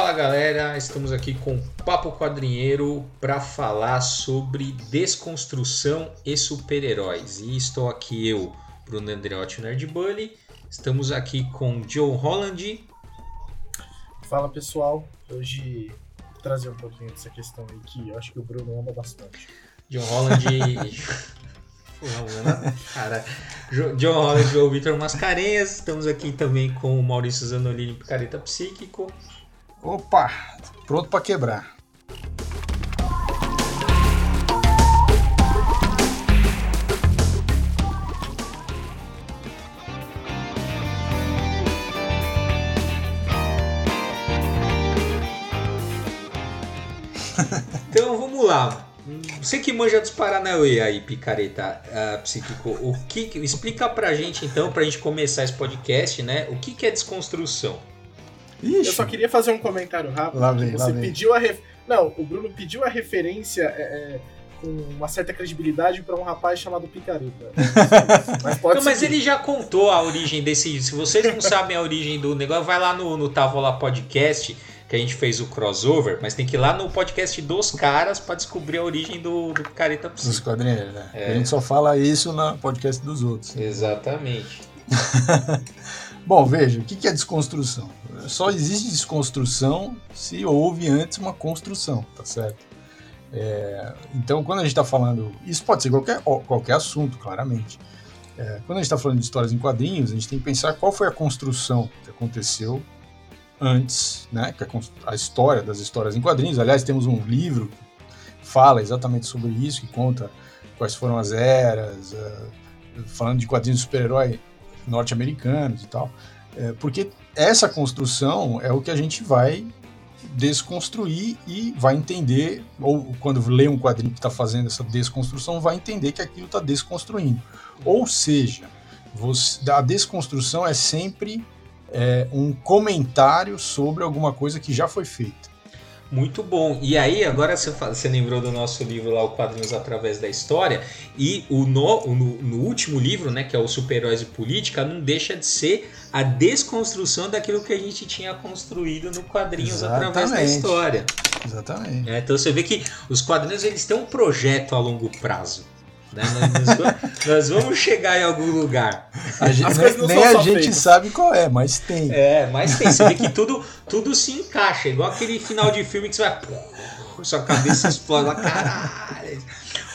Fala galera, estamos aqui com Papo Quadrinheiro para falar sobre desconstrução e super-heróis. E estou aqui eu, Bruno Andreotti Nerd Bully. Estamos aqui com Joe Holland. Fala pessoal, hoje vou trazer um pouquinho dessa questão aí que eu acho que o Bruno ama bastante. John Holland. Cara, John Holland e Joe Vitor Mascarenhas. Estamos aqui também com o Maurício Zanolini, Picareta Psíquico. Opa, pronto para quebrar. Então vamos lá. Você que manja dos Paranauê aí, picareta uh, psíquico, o que explica pra gente então, pra gente começar esse podcast, né? O que, que é desconstrução? Ixi. Eu só queria fazer um comentário rápido. Lá vem, você lá pediu a ref... Não, o Bruno pediu a referência é, é, com uma certa credibilidade para um rapaz chamado Picareta. mas pode não, mas ele já contou a origem desse. Se vocês não sabem a origem do negócio, vai lá no, no Tavola Podcast que a gente fez o crossover, mas tem que ir lá no podcast dos caras para descobrir a origem do, do Careta Psíquico. Dos quadrinhos, né? É. A gente só fala isso no podcast dos outros. Exatamente. Bom, veja, o que é desconstrução? Só existe desconstrução se houve antes uma construção, tá certo? É, então, quando a gente está falando. Isso pode ser qualquer, qualquer assunto, claramente. É, quando a gente está falando de histórias em quadrinhos, a gente tem que pensar qual foi a construção que aconteceu antes, né? Que é a história das histórias em quadrinhos. Aliás, temos um livro que fala exatamente sobre isso, que conta quais foram as eras, uh, falando de quadrinhos de super-herói norte-americanos e tal. É, porque essa construção é o que a gente vai desconstruir e vai entender, ou quando lê um quadrinho que está fazendo essa desconstrução, vai entender que aquilo está desconstruindo. Ou seja, você, a desconstrução é sempre é, um comentário sobre alguma coisa que já foi feita. Muito bom. E aí, agora você, você lembrou do nosso livro lá, o Quadrinhos Através da História, e o no, no, no último livro, né, que é o Super-Heróis e Política, não deixa de ser a desconstrução daquilo que a gente tinha construído no Quadrinhos Exatamente. Através da História. Exatamente. É, então você vê que os quadrinhos eles têm um projeto a longo prazo. Né? Nós, nós, vamos chegar em algum lugar. A gente, nem, nem a gente feitas. sabe qual é, mas tem. É, mas tem. Você vê que tudo, tudo se encaixa. Igual aquele final de filme que você vai. sua cabeça explode lá, caralho.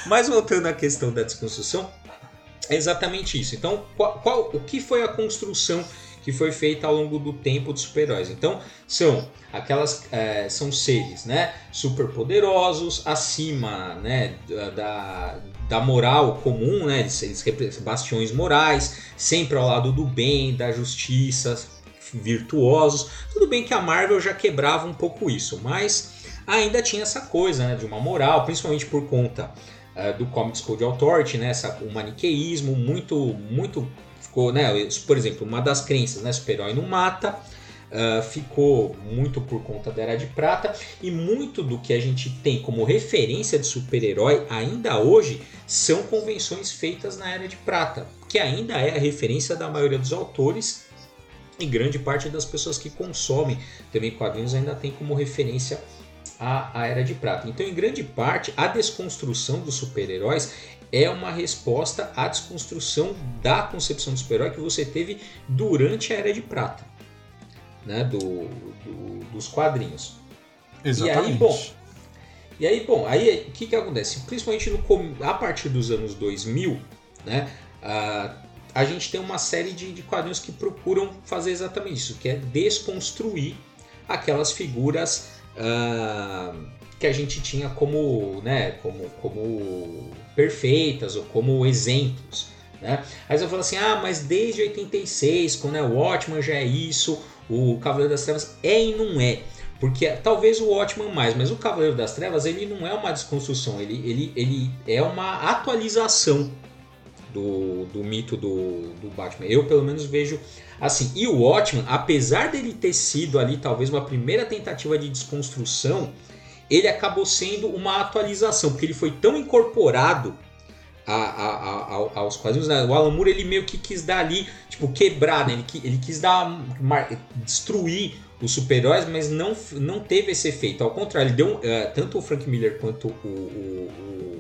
Mas voltando à questão da desconstrução, é exatamente isso. Então, qual, qual, o que foi a construção que foi feita ao longo do tempo dos super-heróis. Então, são aquelas é, são seres, né, super poderosos, acima, né, da, da moral comum, né, eles, bastiões morais, sempre ao lado do bem, da justiça, virtuosos. Tudo bem que a Marvel já quebrava um pouco isso, mas ainda tinha essa coisa, né, de uma moral, principalmente por conta uh, do Comics Code Authority, né, o maniqueísmo muito muito ficou, né? Por exemplo, uma das crenças, né? Super-herói não mata. Uh, ficou muito por conta da Era de Prata e muito do que a gente tem como referência de super-herói ainda hoje são convenções feitas na Era de Prata, que ainda é a referência da maioria dos autores e grande parte das pessoas que consomem também quadrinhos ainda tem como referência a, a Era de Prata. Então, em grande parte, a desconstrução dos super-heróis é uma resposta à desconstrução da concepção do super-herói que você teve durante a Era de Prata, né, do, do dos quadrinhos. Exatamente. E aí, bom, e aí, bom, aí o que, que acontece? Principalmente no, a partir dos anos 2000, né, a, a gente tem uma série de, de quadrinhos que procuram fazer exatamente isso, que é desconstruir aquelas figuras uh, que a gente tinha como, né, como, como perfeitas ou como exemplos. Né? Aí você fala assim, ah, mas desde 86, quando é o Watchman já é isso, o Cavaleiro das Trevas é e não é. Porque talvez o Watchman mais, mas o Cavaleiro das Trevas ele não é uma desconstrução, ele, ele, ele é uma atualização do, do mito do, do Batman. Eu pelo menos vejo assim. E o Watchman, apesar dele ter sido ali talvez uma primeira tentativa de desconstrução, ele acabou sendo uma atualização, porque ele foi tão incorporado a, a, a, aos quadrinhos. Né? O Alan Moore ele meio que quis dar ali, tipo, quebrar, né? Ele, ele quis dar, destruir os super-heróis, mas não, não teve esse efeito. Ao contrário, ele deu, uh, tanto o Frank Miller quanto o, o, o,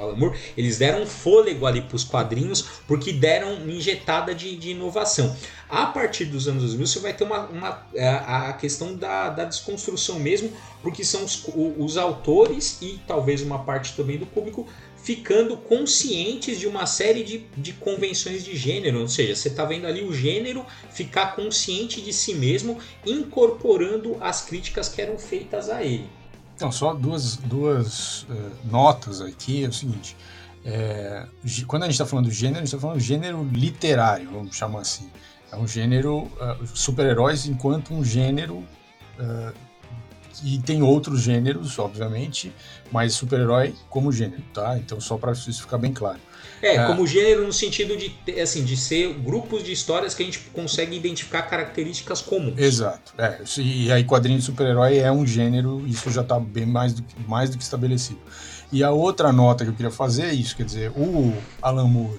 Alan Moore, eles deram fôlego ali para os quadrinhos, porque deram uma injetada de, de, inovação. A partir dos anos 2000, você vai ter uma, uma é, a, a questão da, da, desconstrução mesmo, porque são os, os autores e talvez uma parte também do público ficando conscientes de uma série de, de convenções de gênero, ou seja, você está vendo ali o gênero ficar consciente de si mesmo, incorporando as críticas que eram feitas a ele. Então, só duas, duas uh, notas aqui, é o seguinte, é, quando a gente está falando do gênero, a gente está falando do gênero literário, vamos chamar assim. É um gênero, uh, super-heróis enquanto um gênero uh, e tem outros gêneros, obviamente, mas super-herói como gênero, tá? Então, só para isso ficar bem claro. É, é, como gênero no sentido de, assim, de ser grupos de histórias que a gente consegue identificar características comuns. Exato. É, e aí quadrinho de super-herói é um gênero, isso já está bem mais do, que, mais do que estabelecido. E a outra nota que eu queria fazer é isso, quer dizer, o Alan Moore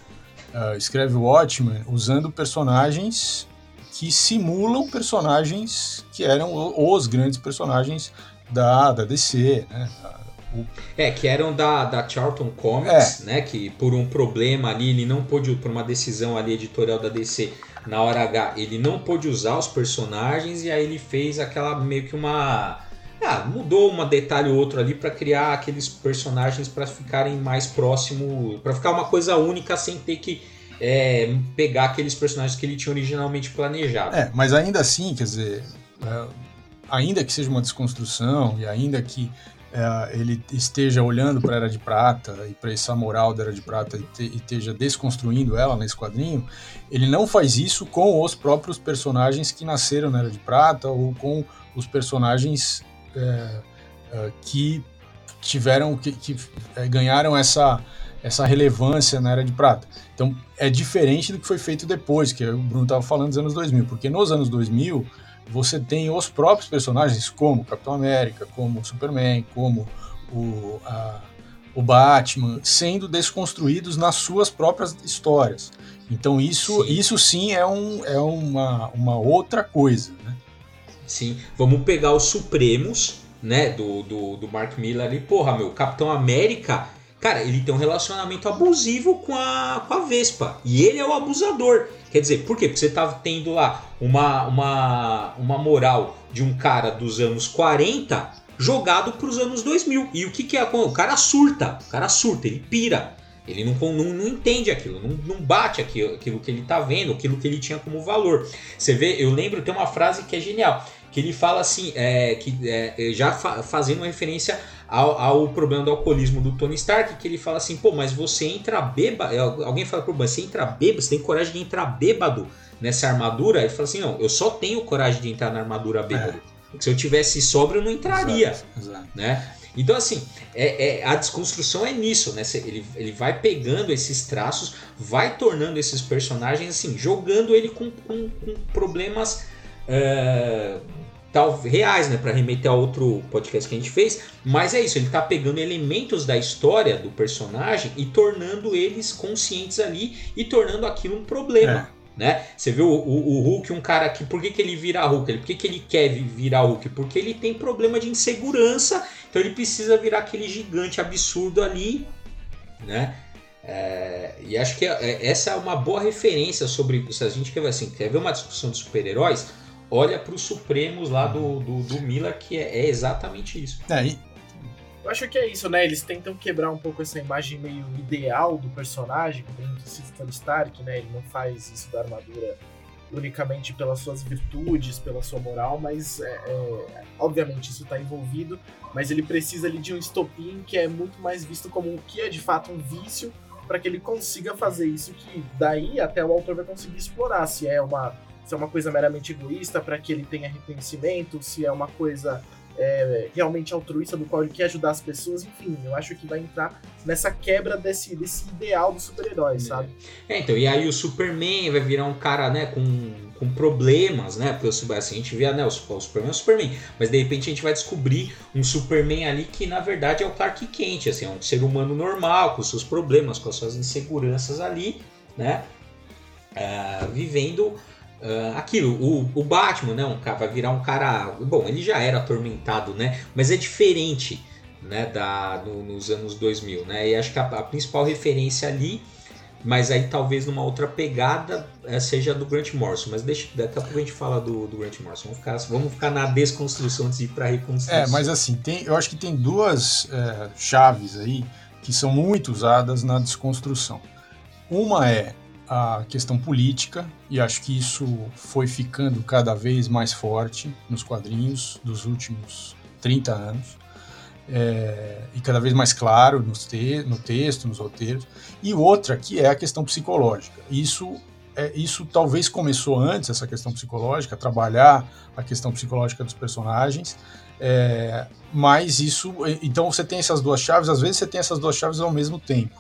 uh, escreve o Watchmen usando personagens que simulam personagens que eram os grandes personagens da, da DC, né? O... É, que eram da, da Charlton Comics, é. né? Que por um problema ali, ele não pôde, por uma decisão ali editorial da DC, na hora H, ele não pôde usar os personagens e aí ele fez aquela meio que uma. Ah, mudou um detalhe ou outro ali para criar aqueles personagens para ficarem mais próximo, para ficar uma coisa única sem ter que é, pegar aqueles personagens que ele tinha originalmente planejado. É, mas ainda assim, quer dizer, é, ainda que seja uma desconstrução e ainda que é, ele esteja olhando para a Era de Prata e para essa moral da Era de Prata e, te, e, esteja desconstruindo ela nesse quadrinho, ele não faz isso com os próprios personagens que nasceram na Era de Prata ou com os personagens é, é, que tiveram, que, que é, ganharam essa, essa relevância na Era de Prata. Então é diferente do que foi feito depois, que o Bruno estava falando dos anos 2000, porque nos anos 2000 você tem os próprios personagens, como Capitão América, como Superman, como o, a, o Batman, sendo desconstruídos nas suas próprias histórias. Então isso sim, isso sim é, um, é uma, uma outra coisa. Né? Sim, vamos pegar os Supremos, né, do, do, do Mark Miller ali. Porra, meu, Capitão América, cara, ele tem um relacionamento abusivo com a, com a Vespa. E ele é o abusador. Quer dizer, por quê? Porque você tá tendo lá uma, uma, uma moral de um cara dos anos 40 jogado para os anos 2000. E o que, que é? O cara surta, o cara surta, ele pira. Ele não, não, não entende aquilo, não, não bate aquilo, aquilo que ele tá vendo, aquilo que ele tinha como valor. Você vê, eu lembro, tem uma frase que é genial, que ele fala assim, é, que é, já fa fazendo referência ao, ao, problema do alcoolismo do Tony Stark, que ele fala assim, pô, mas você entra bêbado, é, alguém fala pro você entra bêbado, você tem coragem de entrar bêbado nessa armadura? Ele fala assim, não, eu só tenho coragem de entrar na armadura bêbado. É. Se eu tivesse sóbrio, eu não entraria, exato, exato. né? Então, assim, é, é, a desconstrução é nisso, né? Ele, ele vai pegando esses traços, vai tornando esses personagens, assim, jogando ele com, com, com problemas uh, tal, reais, né? Para remeter a outro podcast que a gente fez. Mas é isso, ele tá pegando elementos da história do personagem e tornando eles conscientes ali e tornando aquilo um problema. É. Né? Você viu o, o, o, Hulk, um cara que. Por que, que ele vira Hulk? Por que, que ele quer virar Hulk? Porque ele tem problema de insegurança, então ele precisa virar aquele gigante absurdo ali, né? É, e acho que é, é essa é uma boa referência sobre. Se a gente quer assim, quer ver uma discussão de super-heróis, olha para os Supremos lá do, do, do Miller, que é, é exatamente isso. É, e... Eu acho que é isso, né? Eles tentam quebrar um pouco essa imagem meio ideal do personagem, como a gente Tony Stark, né? Ele não faz isso da armadura unicamente pelas suas virtudes, pela sua moral, mas é, é, obviamente isso está envolvido, mas ele precisa ali de um estopim que é muito mais visto como o que é de fato um vício para que ele consiga fazer isso que daí até o autor vai conseguir explorar se é uma se é uma coisa meramente egoísta para que ele tenha reconhecimento, se é uma coisa é, realmente altruísta do qual ele quer ajudar as pessoas, enfim, eu acho que vai entrar nessa quebra desse, desse ideal do super-herói, é. sabe? É, então, e aí o Superman vai virar um cara, né, com com problemas, né? Porque assim, a gente vê né, o, o Superman é o Superman, mas de repente a gente vai descobrir um Superman ali que na verdade é o Clark Kent, assim, é um ser humano normal, com seus problemas, com as suas inseguranças ali, né? Uh, vivendo Uh, aquilo, o, o Batman, né, um cara, vai virar um cara. Bom, ele já era atormentado, né? Mas é diferente, né, da, no, nos anos 2000, né? E acho que a, a, principal referência ali, mas aí talvez numa outra pegada, é, seja do Grant Morrison. Mas deixa, daqui a pouco a gente fala do, do Grant Morrison. Vamos ficar, vamos ficar na desconstrução antes de ir para reconstrução. É, mas assim, tem, eu acho que tem duas é, chaves aí que são muito usadas na desconstrução. Uma é a questão política, e acho que isso foi ficando cada vez mais forte nos quadrinhos dos últimos 30 anos, é, e cada vez mais claro nos te, no texto, nos roteiros. E outra, que é a questão psicológica. Isso, é, isso talvez começou antes, essa questão psicológica, trabalhar a questão psicológica dos personagens, é, mas isso. Então você tem essas duas chaves, às vezes você tem essas duas chaves ao mesmo tempo.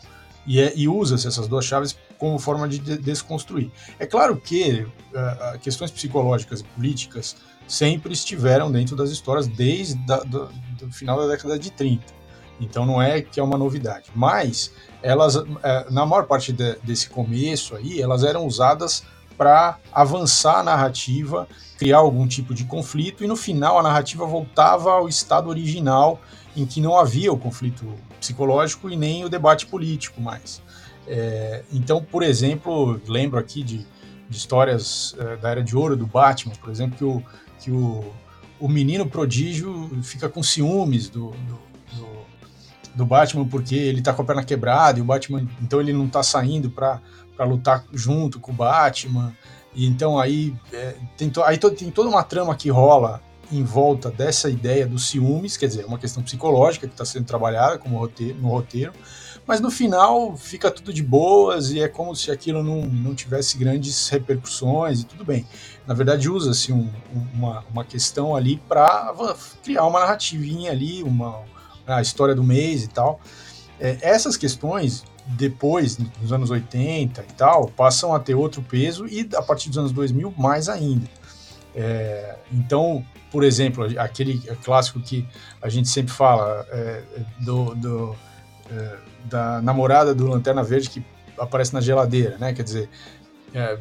E, é, e usa-se essas duas chaves como forma de desconstruir. É claro que uh, questões psicológicas e políticas sempre estiveram dentro das histórias desde o final da década de 30. Então não é que é uma novidade. Mas elas, uh, na maior parte de, desse começo aí, elas eram usadas para avançar a narrativa, criar algum tipo de conflito e no final a narrativa voltava ao estado original em que não havia o conflito psicológico e nem o debate político mais. É, então, por exemplo, lembro aqui de, de histórias é, da Era de Ouro do Batman, por exemplo, que o, que o, o menino prodígio fica com ciúmes do, do, do, do Batman porque ele está com a perna quebrada e o Batman, então ele não está saindo para lutar junto com o Batman. E então aí, é, tem, to, aí to, tem toda uma trama que rola em volta dessa ideia dos ciúmes, quer dizer, uma questão psicológica que está sendo trabalhada como roteiro, no roteiro, mas no final fica tudo de boas e é como se aquilo não, não tivesse grandes repercussões e tudo bem. Na verdade, usa-se um, uma, uma questão ali para criar uma narrativinha ali, uma, a história do mês e tal. É, essas questões, depois, nos anos 80 e tal, passam a ter outro peso e a partir dos anos 2000 mais ainda. É, então, por exemplo, aquele clássico que a gente sempre fala é, do, do é, da namorada do Lanterna Verde que aparece na geladeira, né? Quer dizer, é,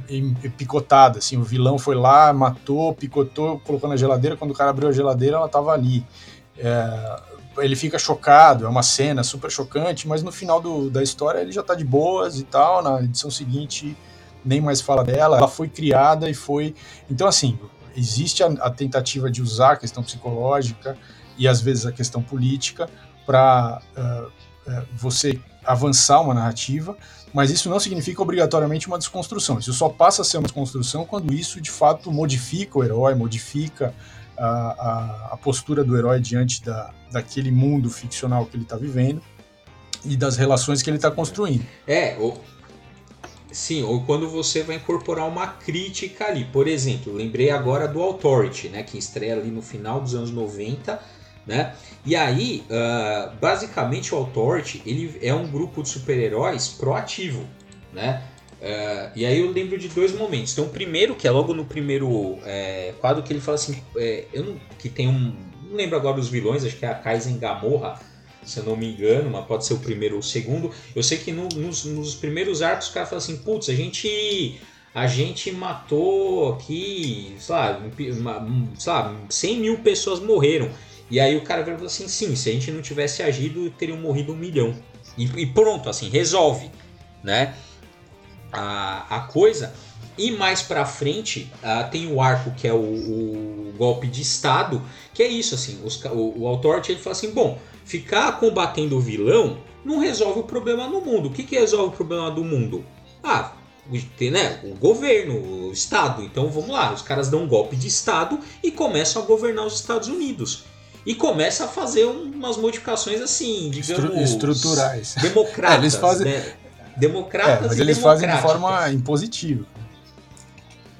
picotada, assim, o vilão foi lá, matou, picotou, colocou na geladeira, quando o cara abriu a geladeira, ela estava ali. É, ele fica chocado, é uma cena super chocante, mas no final do, da história ele já está de boas e tal, na edição seguinte nem mais fala dela, ela foi criada e foi... Então, assim, existe a, a tentativa de usar a questão psicológica e às vezes a questão política para uh, é, você avançar uma narrativa, mas isso não significa obrigatoriamente uma desconstrução. Isso só passa a ser uma desconstrução quando isso de fato modifica o herói, modifica a, a, a postura do herói diante da, daquele mundo ficcional que ele está vivendo e das relações que ele está construindo. É, ou, sim, ou quando você vai incorporar uma crítica ali. Por exemplo, lembrei agora do Authority, né, que estreia ali no final dos anos 90 né? E aí, uh, basicamente o Authority ele é um grupo de super-heróis proativo, né? Uh, e aí eu lembro de dois momentos. Tem um primeiro, que é logo no primeiro é, quadro, que ele fala assim, é, eu não, que tem um, não lembro agora os vilões, acho que é a Kaizen Gamorra, se eu não me engano, mas pode ser o primeiro ou o segundo. Eu sei que no, nos, nos, primeiros arcos o cara fala assim, putz, a gente a gente matou aqui, sei lá, sei lá, 100 mil pessoas morreram. E aí o cara falou assim: sim, se a gente não tivesse agido, teriam morrido um milhão. E, e pronto, assim, resolve, né? A, a coisa. E mais pra frente uh, tem o arco que é o, o, golpe de Estado, que é isso, assim, os, o, o Authority ele fala assim, bom, ficar combatendo o vilão não resolve o problema no mundo. O que, que resolve o problema do mundo? Ah, né, o governo, o Estado. Então vamos lá, os caras dão um golpe de Estado e começam a governar os Estados Unidos e começa a fazer umas modificações assim, digamos. Estruturais. Democratas. É, eles fazem. Né? Democratas é, mas eles fazem de forma impositiva.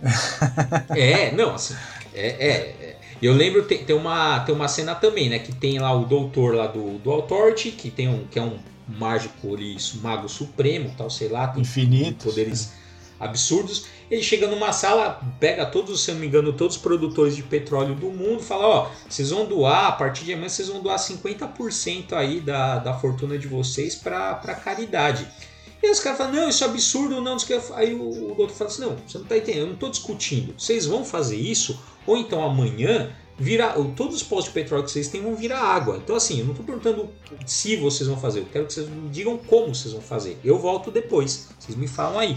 É, não, assim. É, é, é. Eu lembro, tem, tem, uma, tem uma cena também, né? Que tem lá o doutor lá do, do Authority, que, tem um, que é um mágico ali, mago supremo, tal, sei lá. Tem Infinito. Poderes absurdos. Ele chega numa sala, pega todos, se eu não me engano, todos os produtores de petróleo do mundo, fala: Ó, vocês vão doar, a partir de amanhã, vocês vão doar 50% aí da, da fortuna de vocês para caridade. E os caras falam: Não, isso é absurdo, não. Aí o, o fala assim: Não, você não está entendendo, eu não estou discutindo. Vocês vão fazer isso, ou então amanhã virar todos os postos de petróleo que vocês têm vão virar água. Então assim, eu não estou perguntando se vocês vão fazer, eu quero que vocês me digam como vocês vão fazer. Eu volto depois, vocês me falam aí.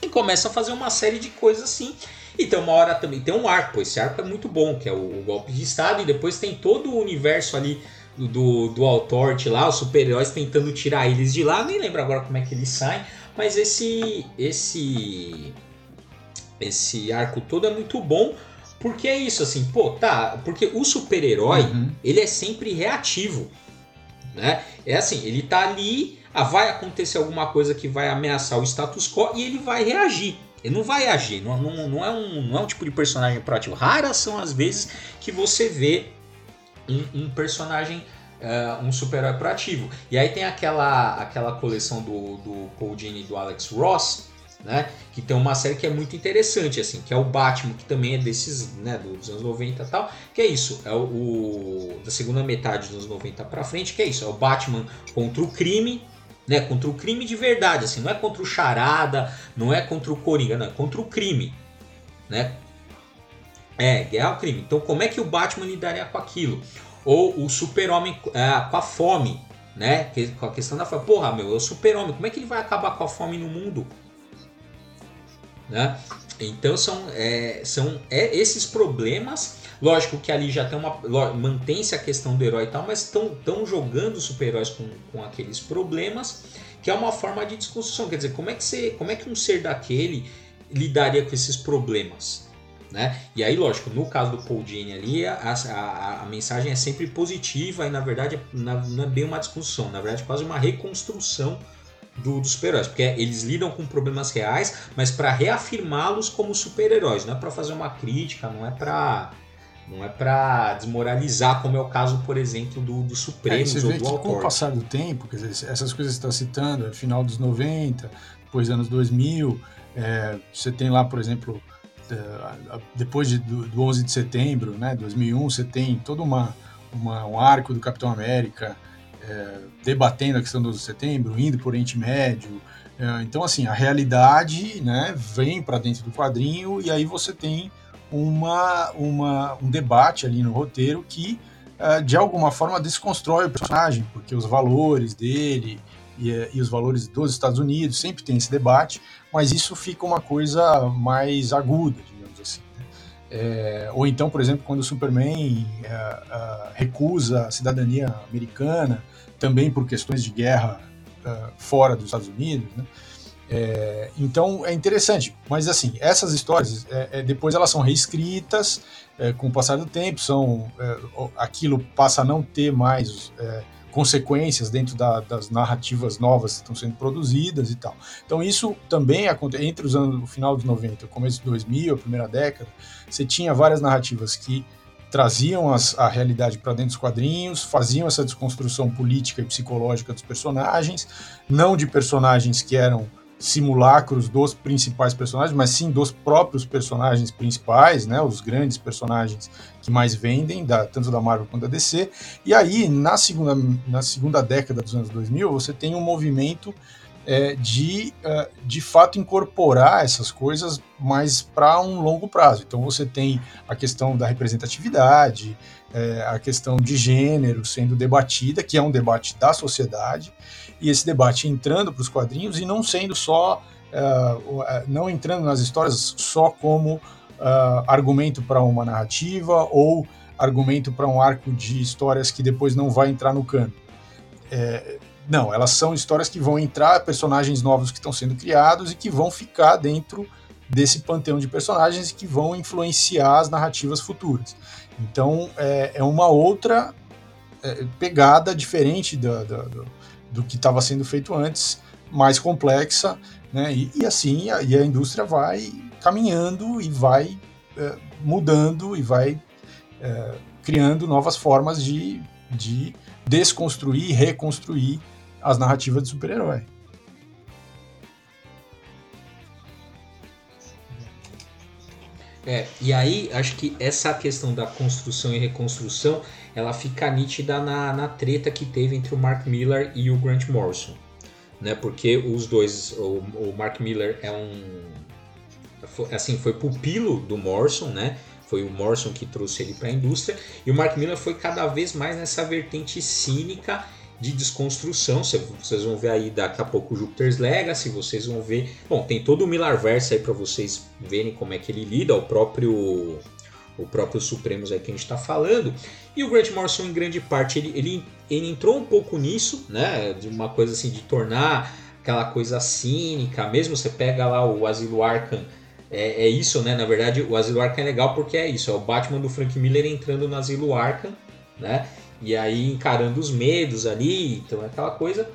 E começa a fazer uma série de coisas assim. E tem uma hora também, tem um arco, esse arco é muito bom, que é o, o golpe de Estado, e depois tem todo o universo ali do, do Authority lá, os super-heróis tentando tirar eles de lá, nem lembro agora como é que eles saem, mas esse esse esse arco todo é muito bom, porque é isso, assim, pô, tá. Porque o super-herói, uhum. ele é sempre reativo. Né? É assim, ele tá ali, ah, vai acontecer alguma coisa que vai ameaçar o status quo e ele vai reagir. Ele não vai agir, não, não, não, é, um, não é um tipo de personagem proativo. Raras são as vezes que você vê um, um personagem, uh, um super-herói proativo. E aí tem aquela, aquela coleção do, do Paul Dini e do Alex Ross, né? Que tem uma série que é muito interessante, assim, que é o Batman, que também é desses, né, dos anos 90 e tal. Que é isso, é o, o da segunda metade dos anos 90 para frente, que é isso, é o Batman contra o crime, né, contra o crime de verdade, assim, não é contra o charada, não é contra o coringa, não, é contra o crime, né? É, guerra ao crime. Então, como é que o Batman lidaria com aquilo? Ou o Super-Homem é, com a fome, né? Com a questão da fome. Porra, meu, é o Super-Homem, como é que ele vai acabar com a fome no mundo? Né? Então são, é, são é, esses problemas. Lógico que ali já tem uma. mantém-se a questão do herói e tal, mas estão jogando super-heróis com, com aqueles problemas, que é uma forma de desconstrução. Quer dizer, como é que, você, como é que um ser daquele lidaria com esses problemas? Né? E aí, lógico, no caso do Paul Dini ali, a, a, a, mensagem é sempre positiva e na verdade não é bem uma desconstrução, na verdade é quase uma reconstrução do, dos super-heróis, porque eles lidam com problemas reais, mas para reafirmá-los como super-heróis, não é para fazer uma crítica, não é para não é para desmoralizar, como é o caso, por exemplo, do, do Supremos é, você ou vê do que. Com o passar do tempo, quer dizer, essas coisas que você está citando, final dos 90, depois anos 2000, é, você tem lá, por exemplo, é, depois de, do, do 11 de setembro, né, 2001, você tem todo uma, uma, um arco do Capitão América, é, debatendo a questão do 11 de setembro, indo por Oriente Médio. É, então, assim, a realidade né, vem para dentro do quadrinho e aí você tem uma, uma, um debate ali no roteiro que, é, de alguma forma, desconstrói o personagem, porque os valores dele e, é, e, os valores dos Estados Unidos sempre tem esse debate, mas isso fica uma coisa mais aguda, digamos assim. Né? É, ou então, por exemplo, quando o Superman é, é, recusa a cidadania americana, também por questões de guerra uh, fora dos Estados Unidos, né? É, então é interessante, mas assim, essas histórias é, é, depois elas são reescritas é, com o passar do tempo, são é, aquilo passa a não ter mais consequências dentro da, das narrativas novas que estão sendo produzidas e tal. Então isso também acontece entre os anos o final dos 90, o começo de 2000, a primeira década, você tinha várias narrativas que traziam as, a realidade para dentro dos quadrinhos, faziam essa desconstrução política e psicológica dos personagens, não de personagens que eram simulacros dos principais personagens, mas sim dos próprios personagens principais, né, os grandes personagens que mais vendem, da, tanto da Marvel quanto da DC. E aí, na segunda, na segunda década dos anos 2000, você tem um movimento é, de, uh, de fato, incorporar essas coisas mais para um longo prazo. Então, você tem a questão da representatividade, é, a questão de gênero sendo debatida, que é um debate da sociedade, e esse debate entrando para os quadrinhos e não sendo só, uh, não entrando nas histórias só como uh, argumento para uma narrativa ou argumento para um arco de histórias que depois não vai entrar no cano. É, não, elas são histórias que vão entrar, personagens novos que estão sendo criados e que vão ficar dentro desse panteão de personagens que vão influenciar as narrativas futuras. Então é, é uma outra é, pegada diferente do, do, do que estava sendo feito antes, mais complexa, né? E, e assim a, e a indústria vai caminhando e vai é, mudando e vai é, criando novas formas de, de desconstruir reconstruir as narrativas de super-herói. É, e aí acho que essa questão da construção e reconstrução ela fica nítida na, na treta que teve entre o Mark Miller e o Grant Morrison. Né? Porque os dois, o, o Mark Miller é um. Assim, foi pupilo do Morrison, né? Foi o Morrison que trouxe ele para a indústria. E o Mark Miller foi cada vez mais nessa vertente cínica de desconstrução. Vocês vão ver aí daqui a pouco o Jupiter's Legacy, vocês vão ver. Bom, tem todo o Millarverse aí para vocês verem como é que ele lida, o próprio o próprio Supremos aí que a gente está falando. E o Grant Morrison, em grande parte, ele, ele, ele entrou um pouco nisso, né? De uma coisa assim, de tornar aquela coisa cínica. Mesmo você pega lá o Asilo Arkham, é, é, isso, né? Na verdade, o Asilo Arkham é legal porque é isso. É o Batman do Frank Miller entrando no Asilo Arkham, né? E aí encarando os medos ali, então é aquela coisa.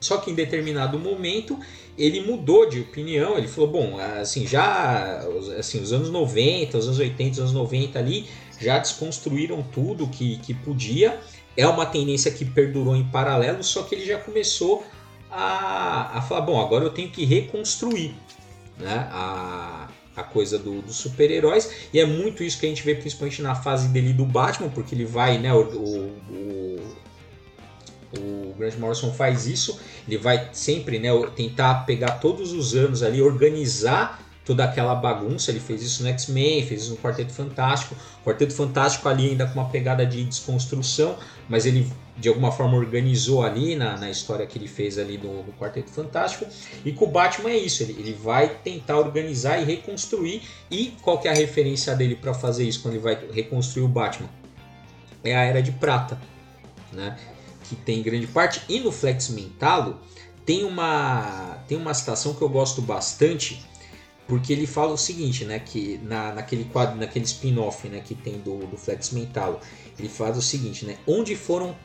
Só que em determinado momento ele mudou de opinião, ele falou, bom, assim, já assim, os anos 90, os anos 80, os anos 90 ali, já desconstruíram tudo que, que podia. É uma tendência que perdurou em paralelo, só que ele já começou a, a falar, bom, agora eu tenho que reconstruir né, a, a coisa do, dos super-heróis. E é muito isso que a gente vê principalmente na fase dele do Batman, porque ele vai, né? O, o, o, Grant Morrison faz isso, ele vai sempre né, tentar pegar todos os anos ali, organizar toda aquela bagunça. Ele fez isso no X-Men, fez isso no Quarteto Fantástico. O Quarteto Fantástico ali ainda com uma pegada de desconstrução, mas ele de alguma forma organizou ali na, na história que ele fez ali no Quarteto Fantástico. E com o Batman é isso, ele, ele vai tentar organizar e reconstruir. E qual que é a referência dele para fazer isso quando ele vai reconstruir o Batman? É a Era de Prata, né? que tem grande parte. E no Flex Mentalo tem uma, tem uma citação que eu gosto bastante, porque ele fala o seguinte, né, que na, naquele quadro, naquele spin-off, né, que tem do, do Flex Mentalo, ele fala o seguinte, né, onde foram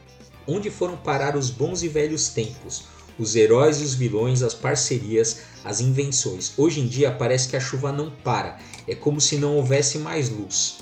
onde foram parar os bons e velhos tempos, os heróis e os vilões, as parcerias, as invenções. Hoje em dia parece que a chuva não para, é como se não houvesse mais luz.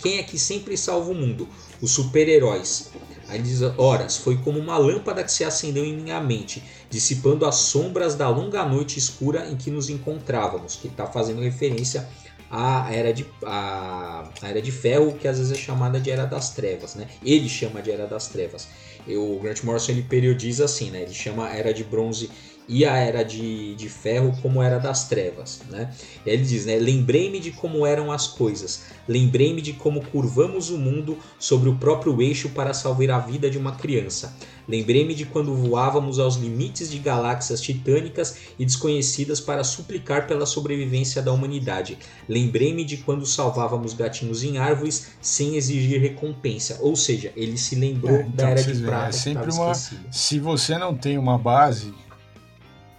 Quem é que sempre salva o mundo? Os super-heróis. Aí diz, horas, foi como uma lâmpada que se acendeu em minha mente, dissipando as sombras da longa noite escura em que nos encontrávamos, que está fazendo referência a era de, a, era de ferro, que às vezes é chamada de era das trevas, né? Ele chama de era das trevas. o Grant Morrison ele periodiza assim, né? Ele chama era de bronze e a era de, de ferro como era das trevas, né? Ele diz, né? Lembrei-me de como eram as coisas, lembrei-me de como curvamos o mundo sobre o próprio eixo para salvar a vida de uma criança. Lembrei-me de quando voávamos aos limites de galáxias titânicas e desconhecidas para suplicar pela sobrevivência da humanidade. Lembrei-me de quando salvávamos gatinhos em árvores sem exigir recompensa. Ou seja, ele se lembrou é, então, da era de prata. É sempre uma. Se você não tem uma base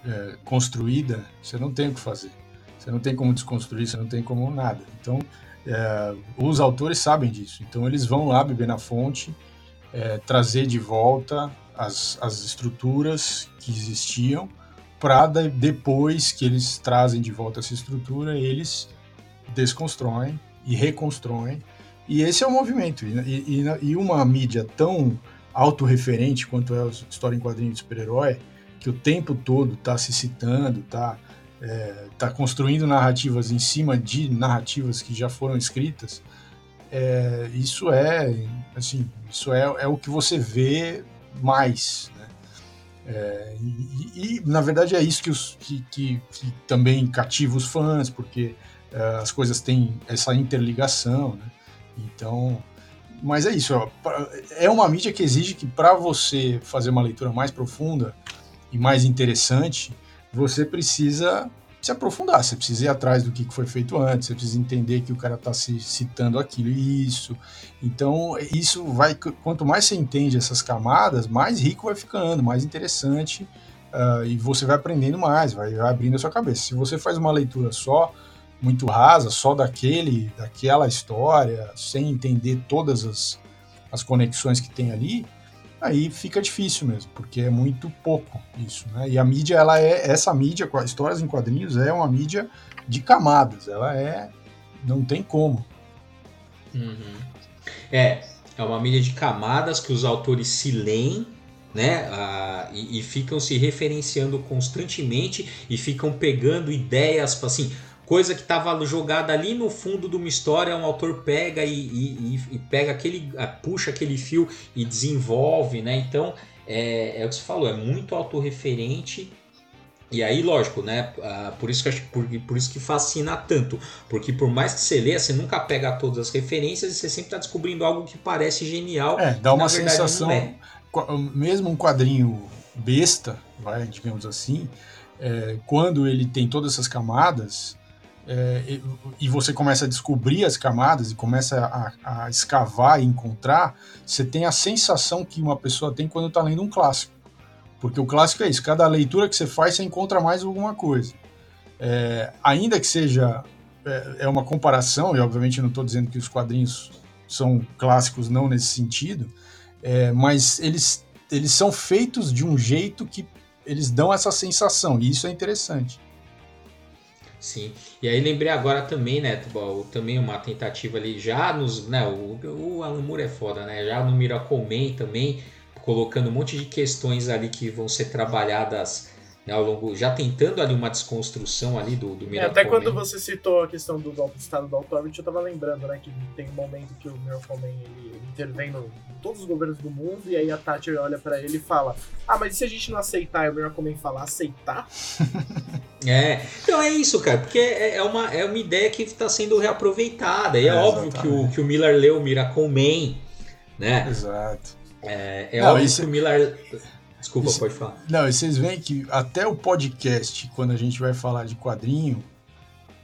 é, construída, você não tem o que fazer. Você não tem como desconstruir, você não tem como nada. Então, é, os autores sabem disso. Então, eles vão lá beber na fonte, é, trazer de volta as, as estruturas que existiam, para depois que eles trazem de volta essa estrutura, eles desconstroem e reconstroem. E esse é o movimento. E, e, e uma mídia tão autorreferente quanto é a história em quadrinho de super-herói, que o tempo todo está se citando, está é, tá construindo narrativas em cima de narrativas que já foram escritas, é, isso é assim, isso é, é o que você vê mais. Né? É, e, e, na verdade é isso que, os, que, que, que também cativa os fãs, porque é, as coisas têm essa interligação. Né? Então, mas é isso, é uma mídia que exige que para você fazer uma leitura mais profunda, e mais interessante, você precisa se aprofundar, você precisa ir atrás do que foi feito antes, você precisa entender que o cara está citando aquilo e isso. Então, isso vai. Quanto mais você entende essas camadas, mais rico vai ficando, mais interessante, uh, e você vai aprendendo mais, vai, vai abrindo a sua cabeça. Se você faz uma leitura só, muito rasa, só daquele, daquela história, sem entender todas as, as conexões que tem ali, aí fica difícil mesmo, porque é muito pouco isso, né? E a mídia, ela é, essa mídia, histórias em quadrinhos, é uma mídia de camadas, ela é, não tem como. Uhum. É, é uma mídia de camadas que os autores se leem, né? Ah, e, e, ficam se referenciando constantemente e ficam pegando ideias, assim, coisa que estava jogada ali no fundo de uma história, um autor pega e, e, e, pega aquele, puxa aquele fio e desenvolve, né? Então é, é o que você falou, é muito autorreferente e aí, lógico, né? Por, isso que, por, por, isso que fascina tanto. Porque por mais que você leia, você nunca pega todas as referências e você sempre está descobrindo algo que parece genial. É, dá uma sensação. É. Mesmo um quadrinho besta, vai, digamos assim, é, quando ele tem todas essas camadas. É, e, você começa a descobrir as camadas e começa a, a escavar e encontrar, você tem a sensação que uma pessoa tem quando está lendo um clássico. Porque o clássico é isso, cada leitura que você faz, você encontra mais alguma coisa. É, ainda que seja é, é, uma comparação, e obviamente não estou dizendo que os quadrinhos são clássicos não nesse sentido, é, mas eles, eles são feitos de um jeito que eles dão essa sensação, e isso é interessante. Sim, e aí lembrei agora também, né, também uma tentativa ali já nos, né, o, o Alan Moore é foda, né, já no Miracle Man também, colocando um monte de questões ali que vão ser trabalhadas né, ao longo, já tentando ali uma desconstrução ali do, do Miracle é, Até quando você citou a questão do golpe de estado do Authority, eu tava lembrando, né, que tem um momento que o Miracle Man ele, ele intervém no, em todos os governos do mundo e aí a Thatcher olha para ele e fala: "Ah, mas e se a gente não aceitar?" E o Miracle Man fala: "Aceitar?" É, então é isso, cara, porque é, é uma, é uma ideia que está sendo reaproveitada. E é, é óbvio que o, que o Miller leu o Miracle Man, né? Exato. É, é não, óbvio esse... que o Miller. Desculpa, esse... pode falar. Não, e vocês veem que até o podcast, quando a gente vai falar de quadrinho,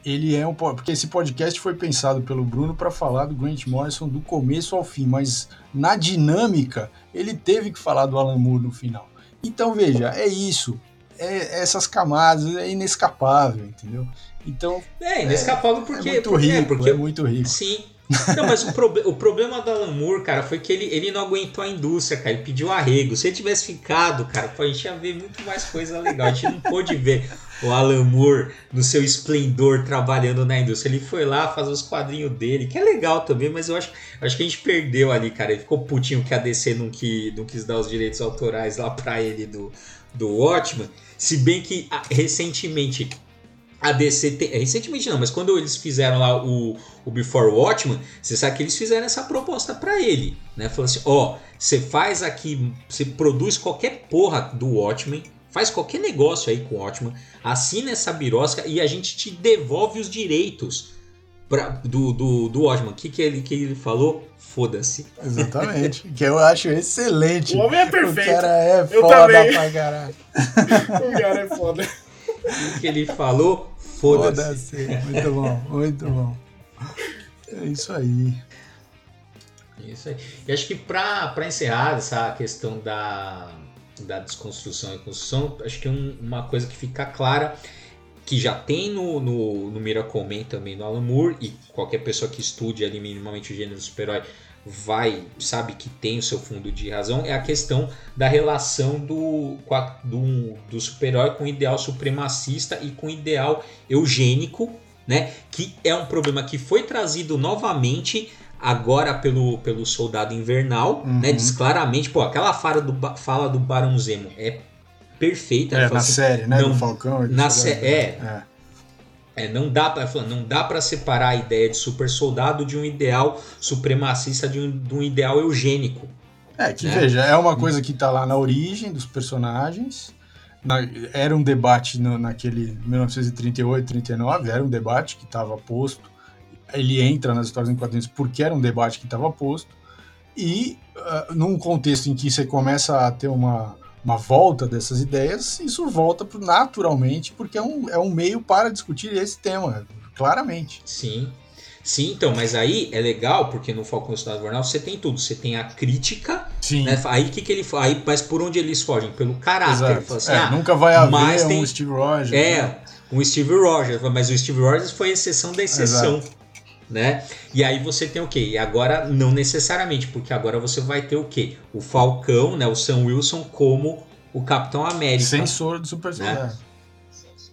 ele é um. Porque esse podcast foi pensado pelo Bruno para falar do Grant Morrison do começo ao fim, mas na dinâmica, ele teve que falar do Alan Moore no final. Então, veja, é isso. É, essas camadas é inescapável, entendeu? Então. É, inescapável porque. É muito rico, porque, é muito rico. Sim. Não, mas o, o problema do Alan Moore, cara, foi que ele, ele não aguentou a indústria, cara. Ele pediu arrego. Se ele tivesse ficado, cara, a gente ia ver muito mais coisa legal. A gente não pôde ver o Alan Moore no seu esplendor trabalhando na indústria. Ele foi lá fazer os quadrinhos dele, que é legal também, mas eu acho, acho que a gente perdeu ali, cara. Ele ficou putinho que a DC não, que, não quis dar os direitos autorais lá pra ele do, do Watchman. Se bem que recentemente a DC te... recentemente não, mas quando eles fizeram lá o, o Before Watchman, você sabe que eles fizeram essa proposta para ele, né? Falando assim, ó, oh, você faz aqui, você produz qualquer porra do Watchmen, faz qualquer negócio aí com o Watchman, assina essa birosca e a gente te devolve os direitos pra, do, do, do Watchman. O que, que, ele, que ele falou? Foda-se. Exatamente. que eu acho excelente. O homem é perfeito. O cara é eu foda também. pra caralho. o cara é foda. O que ele falou? Foda-se. Foda muito bom, muito bom. É isso aí. Isso aí. E acho que para encerrar essa questão da, da desconstrução e construção, acho que um, uma coisa que fica clara que já tem no, no, no Miracle Man também no Alan Moore e qualquer pessoa que estude ali minimamente o gênero super-herói vai sabe que tem o seu fundo de razão é a questão da relação do, do, do super-herói com o ideal supremacista e com o ideal eugênico, né? Que é um problema que foi trazido novamente agora pelo, pelo Soldado Invernal, né? uhum. né? Diz claramente, pô, aquela fala do, fala do Barão Zemo é perfeita. É, na assim, série, né? Não, do Falcão. Na série, é, é. É, não dá para não dá para separar a ideia de super soldado de um ideal supremacista de um, de um ideal eugênico. É que né? veja é uma coisa que está lá na origem dos personagens. Na, era um debate no, naquele 1938, 39, era um debate que estava posto. Ele entra nas histórias em quadrinhos porque era um debate que estava posto. E uh, num contexto em que você começa a ter uma uma volta dessas ideias, isso volta naturalmente, porque é um, é um meio para discutir esse tema, claramente. Sim. Sim, então, mas aí é legal, porque no Falcão Estado Jornal você tem tudo. Você tem a crítica. Sim. Né? Aí que, que ele faz? Mas por onde eles fogem? Pelo caráter. Assim, é, ah, nunca vai haver um Steve Rogers. É, né? um Steve Rogers. Mas o Steve Rogers foi exceção da exceção. Exato né? E aí você tem o quê? E agora não necessariamente, porque agora você vai ter o quê? O Falcão, né? O Sam Wilson como o Capitão América. Sem soro do super né? soldado. Né?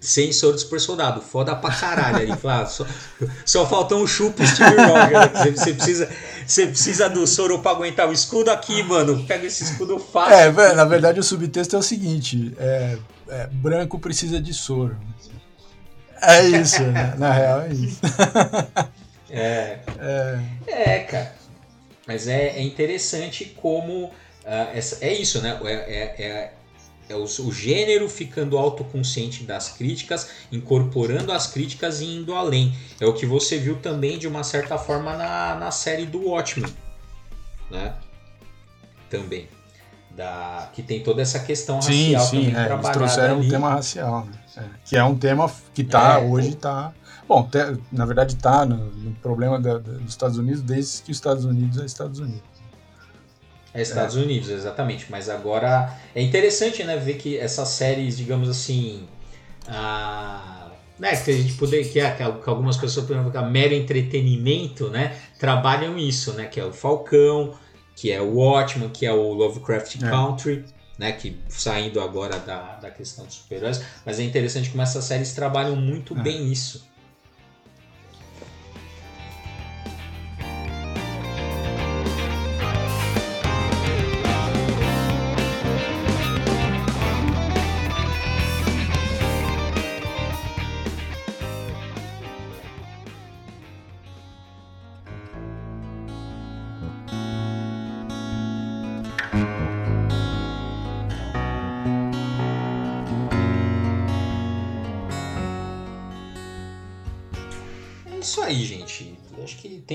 Sem soro do super soldado. Foda pra caralho ali. Fala, só, só faltou um chupo Steve Rogers. Você precisa, você precisa do soro pra aguentar o escudo aqui, mano. Pega esse escudo fácil. É, na verdade o subtexto é o seguinte: é, é, branco precisa de soro. É isso, né? na real é isso. É, É, é cara. Mas é, é interessante como. ah, essa, é isso, né? É, é, é, é o, o gênero ficando autoconsciente das críticas, incorporando as críticas e indo além. É o que você viu também, de uma certa forma, na, na série do Watchmen. Né? Também. Da, que tem toda essa questão sim, racial sim, também é, eles trouxeram ali. um tema racial, né? É, que é um tema que tá, É, hoje tá... Bom, te- na verdade tá no, no problema da- da- dos Estados Unidos desde que os Estados Unidos é Estados Unidos. É Estados Unidos, exatamente. Mas agora é interessante, né, ver que essas séries, digamos assim, ah, né, que a gente poder, que, é, que algumas pessoas podem colocar mero entretenimento, né, trabalham isso, né, que é o Falcão, que é o Watchmen, que é o Lovecraft É. Country, né, que saindo agora da, da questão dos super-heróis, mas é interessante como essas séries trabalham muito É. bem isso.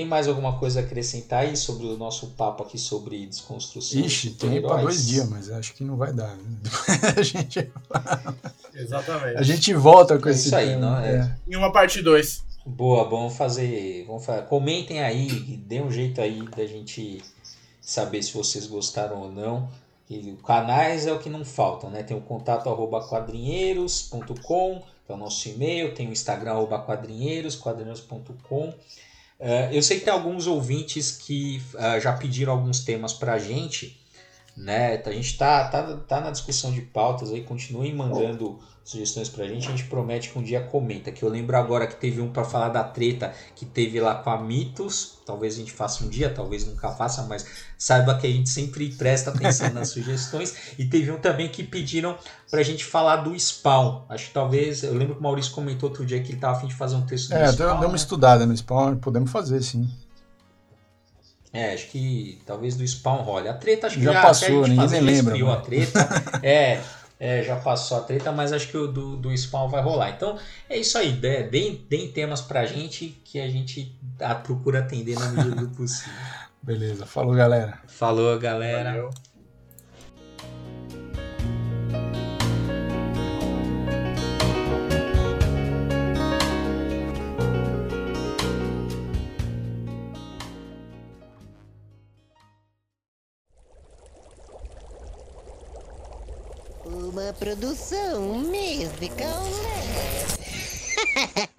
Tem mais alguma coisa a acrescentar aí sobre o nosso papo aqui sobre desconstrução. de Ixi, tem para dois dias, mas acho que não vai dar. a, gente, Exatamente. a gente volta com É esse isso aí, tema. não é? é. Em uma parte 2. Boa, vamos fazer, vamos fazer. Comentem aí, dê um jeito aí da gente saber se vocês gostaram ou não. E canais é o que não faltam, né? Tem o contato arroba quadrinheiros.com, que é o nosso e-mail, tem o Instagram arroba quadrinheiros, quadrinheiros.com. Eh, eu sei que tem alguns ouvintes que ah, já pediram alguns temas pra gente, né? A gente tá, tá, tá na discussão de pautas aí, continuem mandando sugestões pra gente, a gente promete que um dia comenta. Que eu lembro agora que teve um pra falar da treta que teve lá com a Mitos. Talvez a gente faça um dia, talvez nunca faça, mas saiba que a gente sempre presta atenção nas sugestões. E teve um também que pediram pra gente falar do Spawn. Acho que talvez. Eu lembro que o Maurício comentou outro dia que ele tava a fim de fazer um texto do É, Spawn. deu, deu uma né? estudada no Spawn, podemos fazer sim. É, acho que talvez do Spawn role. A treta acho que Já já, passou, até a gente ninguém fazer, nem já lembra, esfriou a treta. é, é, já passou a treta, mas acho que o do, do Spawn vai rolar. Então é isso aí, dê- deem, deem temas pra gente que a gente procura atender na medida do possível. Beleza, falou galera. Falou, galera. Valeu. Produção musical.